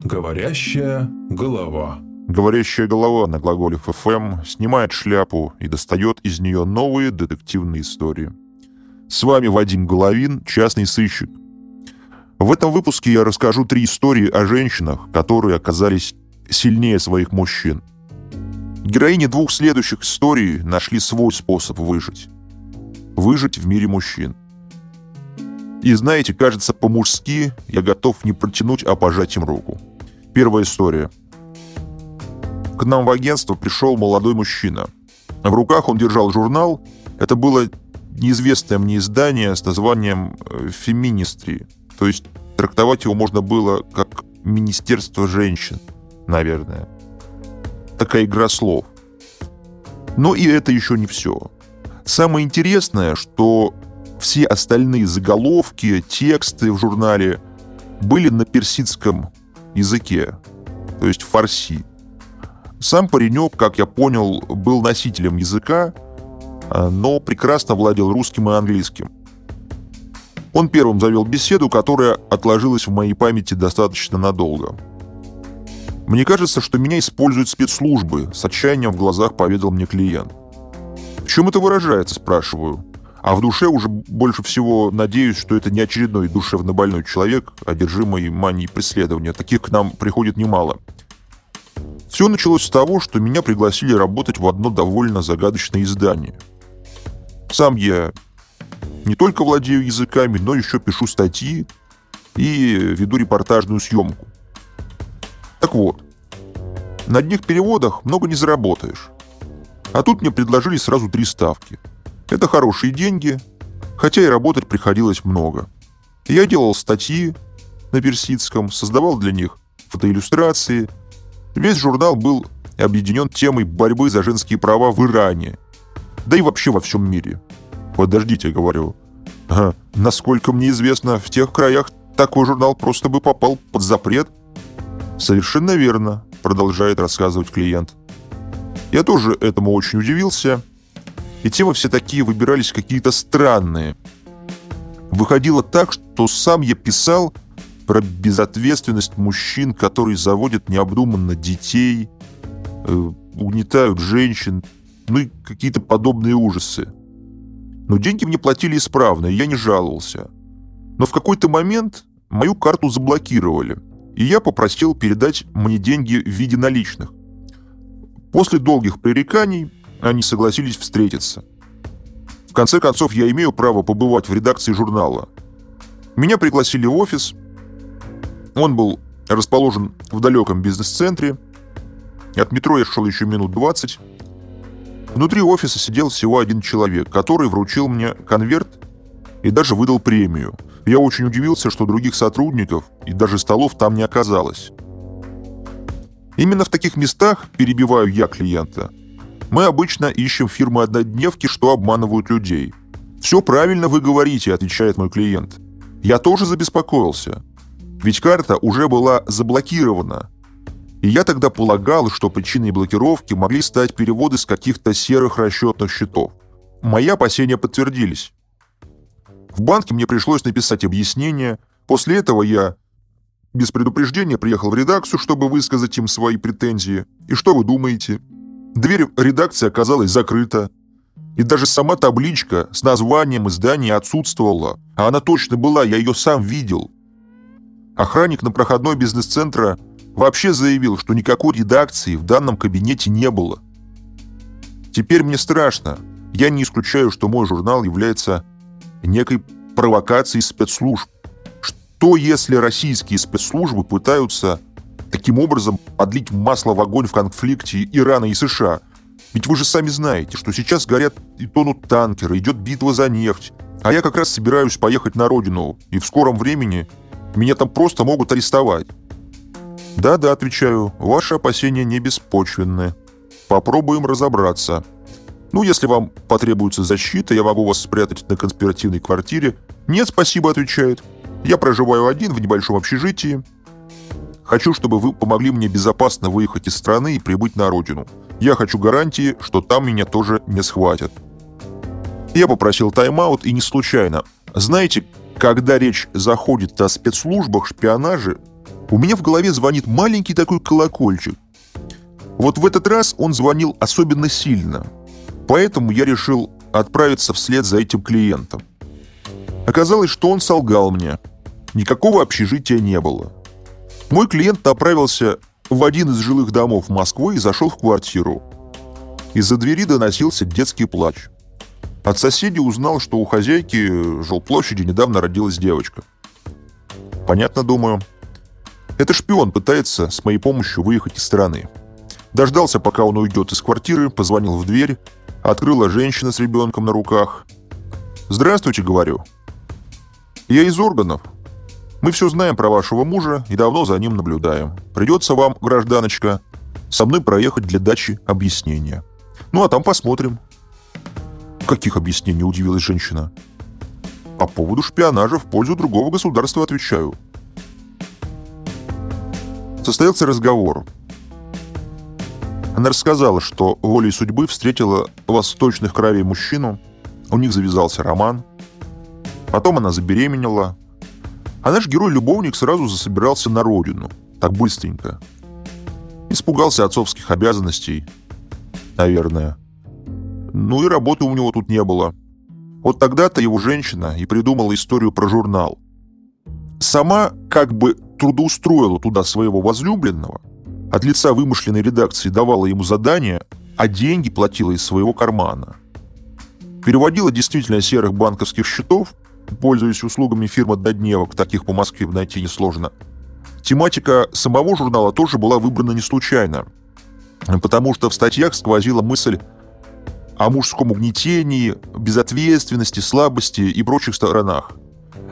Говорящая голова. Говорящая голова на глаголе ФМ снимает шляпу и достает из нее новые детективные истории. С вами Вадим Головин, частный сыщик. В этом выпуске я расскажу три истории о женщинах, которые оказались сильнее своих мужчин. Героини двух следующих историй нашли свой способ выжить. Выжить в мире мужчин. И знаете, кажется, по-мужски я готов не протянуть, а пожать им руку. Первая история. К нам в агентство пришел молодой мужчина. В руках он держал журнал. Это было неизвестное мне издание с названием э, «Феминистри». То есть трактовать его можно было как «Министерство женщин», наверное. Такая игра слов. Но и это еще не все. Самое интересное, что все остальные заголовки, тексты в журнале были на персидском языке, то есть фарси. Сам паренек, как я понял, был носителем языка, а, но прекрасно владел русским и английским. Он первым завел беседу, которая отложилась в моей памяти достаточно надолго. «Мне кажется, что меня используют спецслужбы», — с отчаянием в глазах поведал мне клиент. «В чем это выражается?» — спрашиваю. А в душе уже больше всего надеюсь, что это не очередной душевно больной человек, одержимый манией преследования. Таких к нам приходит немало. Все началось с того, что меня пригласили работать в одно довольно загадочное издание. Сам я не только владею языками, но еще пишу статьи и веду репортажную съемку. Так вот, на одних переводах много не заработаешь. А тут мне предложили сразу три ставки – это хорошие деньги, хотя и работать приходилось много. Я делал статьи на персидском, создавал для них фотоиллюстрации. Весь журнал был объединен темой борьбы за женские права в Иране, да и вообще во всем мире. Подождите, говорю. А, насколько мне известно, в тех краях такой журнал просто бы попал под запрет. Совершенно верно, продолжает рассказывать клиент. Я тоже этому очень удивился – и темы все такие выбирались какие-то странные. Выходило так, что сам я писал про безответственность мужчин, которые заводят необдуманно детей, э, угнетают женщин, ну и какие-то подобные ужасы. Но деньги мне платили исправно, и я не жаловался. Но в какой-то момент мою карту заблокировали, и я попросил передать мне деньги в виде наличных. После долгих пререканий они согласились встретиться. В конце концов, я имею право побывать в редакции журнала. Меня пригласили в офис. Он был расположен в далеком бизнес-центре. От метро я шел еще минут 20. Внутри офиса сидел всего один человек, который вручил мне конверт и даже выдал премию. Я очень удивился, что других сотрудников и даже столов там не оказалось. Именно в таких местах перебиваю я клиента – мы обычно ищем фирмы-однодневки, что обманывают людей. «Все правильно вы говорите», — отвечает мой клиент. Я тоже забеспокоился. Ведь карта уже была заблокирована. И я тогда полагал, что причиной блокировки могли стать переводы с каких-то серых расчетных счетов. Мои опасения подтвердились. В банке мне пришлось написать объяснение. После этого я без предупреждения приехал в редакцию, чтобы высказать им свои претензии. И что вы думаете? Дверь редакции оказалась закрыта. И даже сама табличка с названием издания отсутствовала. А она точно была, я ее сам видел. Охранник на проходной бизнес-центра вообще заявил, что никакой редакции в данном кабинете не было. Теперь мне страшно. Я не исключаю, что мой журнал является некой провокацией спецслужб. Что если российские спецслужбы пытаются таким образом подлить масло в огонь в конфликте Ирана и США. Ведь вы же сами знаете, что сейчас горят и тонут танкеры, идет битва за нефть. А я как раз собираюсь поехать на родину, и в скором времени меня там просто могут арестовать. Да-да, отвечаю, ваши опасения не беспочвенны. Попробуем разобраться. Ну, если вам потребуется защита, я могу вас спрятать на конспиративной квартире. Нет, спасибо, отвечает. Я проживаю один в небольшом общежитии. Хочу, чтобы вы помогли мне безопасно выехать из страны и прибыть на родину. Я хочу гарантии, что там меня тоже не схватят. Я попросил тайм-аут и не случайно. Знаете, когда речь заходит о спецслужбах, шпионаже, у меня в голове звонит маленький такой колокольчик. Вот в этот раз он звонил особенно сильно. Поэтому я решил отправиться вслед за этим клиентом. Оказалось, что он солгал мне. Никакого общежития не было. Мой клиент направился в один из жилых домов Москвы и зашел в квартиру. Из-за двери доносился детский плач. От соседей узнал, что у хозяйки жилплощади недавно родилась девочка. Понятно, думаю. Это шпион пытается с моей помощью выехать из страны. Дождался, пока он уйдет из квартиры, позвонил в дверь, открыла женщина с ребенком на руках. «Здравствуйте», — говорю. «Я из органов. Мы все знаем про вашего мужа и давно за ним наблюдаем. Придется вам, гражданочка, со мной проехать для дачи объяснения. Ну, а там посмотрим». «Каких объяснений?» – удивилась женщина. «По поводу шпионажа в пользу другого государства отвечаю». Состоялся разговор. Она рассказала, что волей судьбы встретила восточных кровей мужчину, у них завязался роман. Потом она забеременела. А наш герой-любовник сразу засобирался на родину, так быстренько. Испугался отцовских обязанностей, наверное. Ну и работы у него тут не было. Вот тогда-то его женщина и придумала историю про журнал. Сама как бы трудоустроила туда своего возлюбленного, от лица вымышленной редакции давала ему задания, а деньги платила из своего кармана. Переводила действительно серых банковских счетов, пользуясь услугами фирмы «Додневок», таких по Москве найти несложно. Тематика самого журнала тоже была выбрана не случайно, потому что в статьях сквозила мысль о мужском угнетении, безответственности, слабости и прочих сторонах.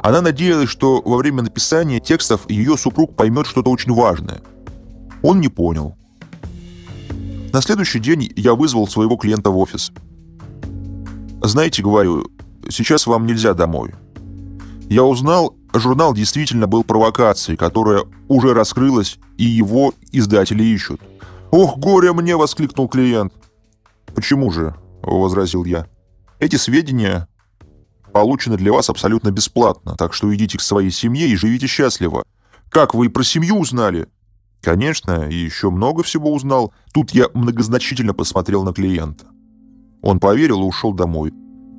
Она надеялась, что во время написания текстов ее супруг поймет что-то очень важное. Он не понял. На следующий день я вызвал своего клиента в офис. «Знаете, говорю, сейчас вам нельзя домой. Я узнал, журнал действительно был провокацией, которая уже раскрылась, и его издатели ищут. «Ох, горе мне!» — воскликнул клиент. «Почему же?» — возразил я. «Эти сведения получены для вас абсолютно бесплатно, так что идите к своей семье и живите счастливо. Как вы и про семью узнали?» «Конечно, и еще много всего узнал. Тут я многозначительно посмотрел на клиента. Он поверил и ушел домой,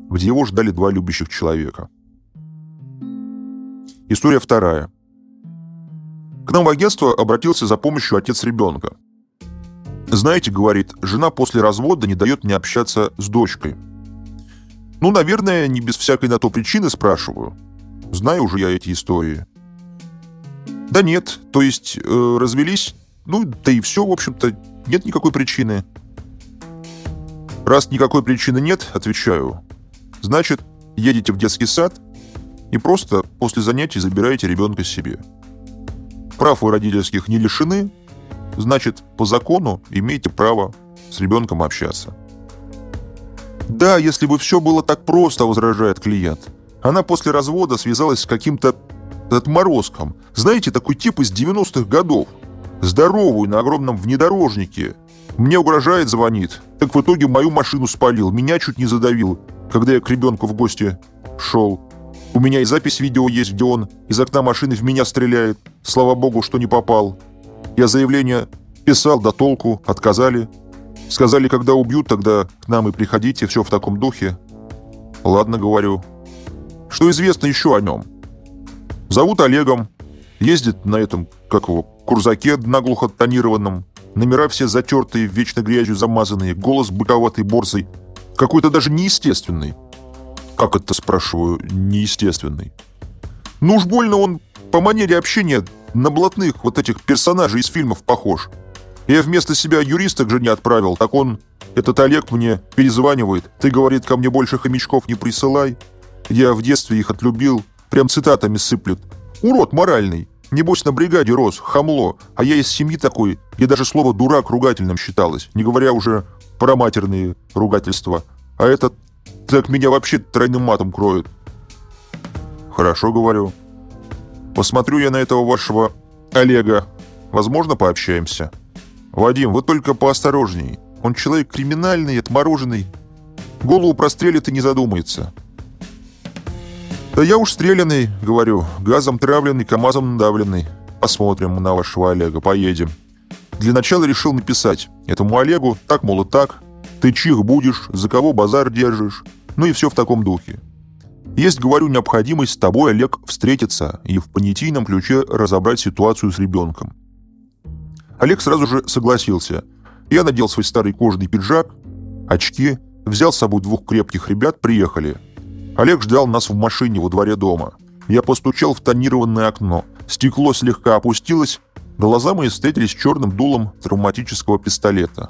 где его ждали два любящих человека. История вторая. К нам в агентство обратился за помощью отец ребенка. Знаете, говорит, жена после развода не дает мне общаться с дочкой. Ну, наверное, не без всякой на то причины спрашиваю. Знаю уже я эти истории. Да нет, то есть э, развелись, ну, да и все, в общем-то, нет никакой причины. Раз никакой причины нет, отвечаю, значит, едете в детский сад и просто после занятий забираете ребенка себе. Прав вы родительских не лишены, Значит, по закону имеете право с ребенком общаться. Да, если бы все было так просто, возражает клиент. Она после развода связалась с каким-то отморозком. Знаете, такой тип из 90-х годов. Здоровый, на огромном внедорожнике. Мне угрожает, звонит. Так в итоге мою машину спалил, меня чуть не задавил, когда я к ребенку в гости шел. У меня и запись видео есть, где он из окна машины в меня стреляет. Слава богу, что не попал. Я заявление писал, до толку, отказали. Сказали, когда убьют, тогда к нам и приходите, все в таком духе. Ладно, говорю. Что известно еще о нем? Зовут Олегом. Ездит на этом, как его, курзаке наглухо тонированном. Номера все затертые, вечно грязью замазанные, голос быковатой борзой. Какой-то даже неестественный. Как это, спрашиваю, неестественный? Ну уж больно он по манере общения на блатных вот этих персонажей из фильмов похож. Я вместо себя юриста к жене отправил, так он, этот Олег, мне перезванивает. Ты, говорит, ко мне больше хомячков не присылай. Я в детстве их отлюбил, прям цитатами сыплет. Урод моральный. Небось, на бригаде рос, хамло. А я из семьи такой, где даже слово «дурак» ругательным считалось, не говоря уже про матерные ругательства. А этот так меня вообще тройным матом кроет. Хорошо, говорю. Посмотрю я на этого вашего Олега. Возможно, пообщаемся. Вадим, вы только поосторожней. Он человек криминальный, отмороженный. Голову прострелит и не задумается. Да я уж стрелянный, говорю, газом травленный, КамАЗом надавленный. посмотрим на вашего Олега, поедем. Для начала решил написать этому Олегу, так, мол, и так, ты чих будешь, за кого базар держишь, ну и все в таком духе. Есть, говорю, необходимость с тобой, Олег, встретиться и в понятийном ключе разобрать ситуацию с ребенком. Олег сразу же согласился. Я надел свой старый кожаный пиджак, очки, взял с собой двух крепких ребят, приехали. Олег ждал нас в машине во дворе дома. Я постучал в тонированное окно. Стекло слегка опустилось, глаза мои встретились с черным дулом травматического пистолета.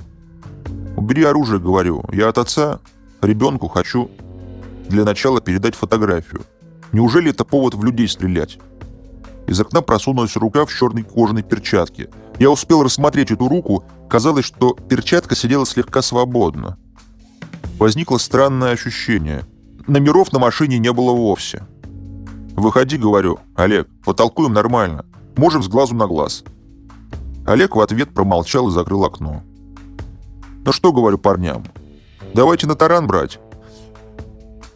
«Убери оружие», — говорю. «Я от отца ребенку хочу для начала передать фотографию. Неужели это повод в людей стрелять?» Из окна просунулась рука в черной кожаной перчатке. Я успел рассмотреть эту руку, казалось, что перчатка сидела слегка свободно. Возникло странное ощущение. Номеров на машине не было вовсе. «Выходи», — говорю. «Олег, потолкуем нормально. Можем с глазу на глаз». Олег в ответ промолчал и закрыл окно. «Ну что, — говорю парням, — давайте на таран брать.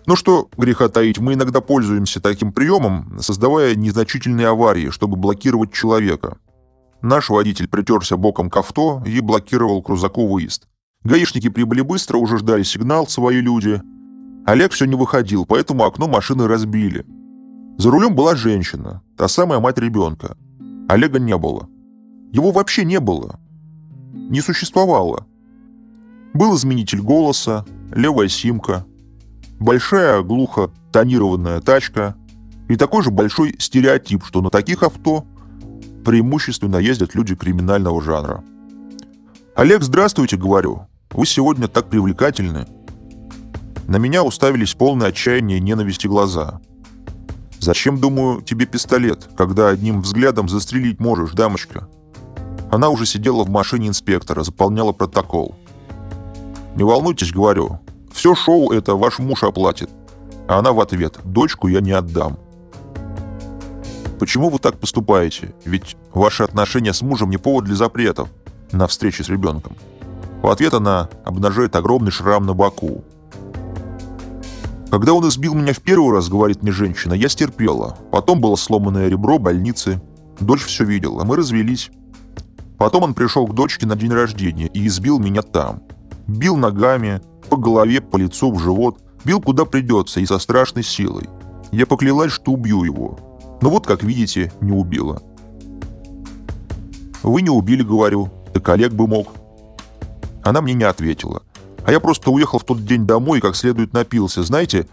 Ну что, греха таить, мы иногда пользуемся таким приемом, создавая незначительные аварии, чтобы блокировать человека. Наш водитель притерся боком к авто и блокировал крузаку выезд. Гаишники прибыли быстро, уже ждали сигнал, свои люди. Олег все не выходил, поэтому окно машины разбили. За рулем была женщина, та самая мать ребенка. Олега не было. Его вообще не было. Не существовало. Был изменитель голоса, левая симка, большая глухо тонированная тачка и такой же большой стереотип, что на таких авто преимущественно ездят люди криминального жанра. «Олег, здравствуйте», — говорю. «Вы сегодня так привлекательны». На меня уставились полные отчаяния и ненависти глаза. Зачем, думаю, тебе пистолет, когда одним взглядом застрелить можешь, дамочка? Она уже сидела в машине инспектора, заполняла протокол. Не волнуйтесь, говорю. Все шоу это ваш муж оплатит. А она в ответ. Дочку я не отдам. Почему вы так поступаете? Ведь ваши отношения с мужем не повод для запретов на встрече с ребенком. В ответ она обнажает огромный шрам на боку, когда он избил меня в первый раз, говорит мне женщина, я стерпела. Потом было сломанное ребро, больницы. Дочь все видела, мы развелись. Потом он пришел к дочке на день рождения и избил меня там. Бил ногами, по голове, по лицу, в живот. Бил куда придется и со страшной силой. Я поклялась, что убью его. Но вот, как видите, не убила. «Вы не убили, — говорю, — так Олег бы мог». Она мне не ответила. А я просто уехал в тот день домой и как следует напился. Знаете,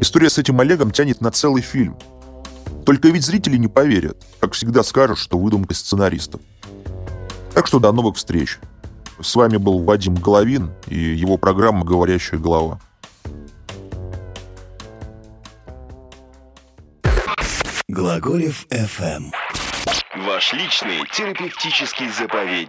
история с этим Олегом тянет на целый фильм. Только ведь зрители не поверят. Как всегда скажут, что выдумка сценаристов. Так что до новых встреч. С вами был Вадим Головин и его программа «Говорящая голова». Глаголев FM. Ваш личный терапевтический заповедник.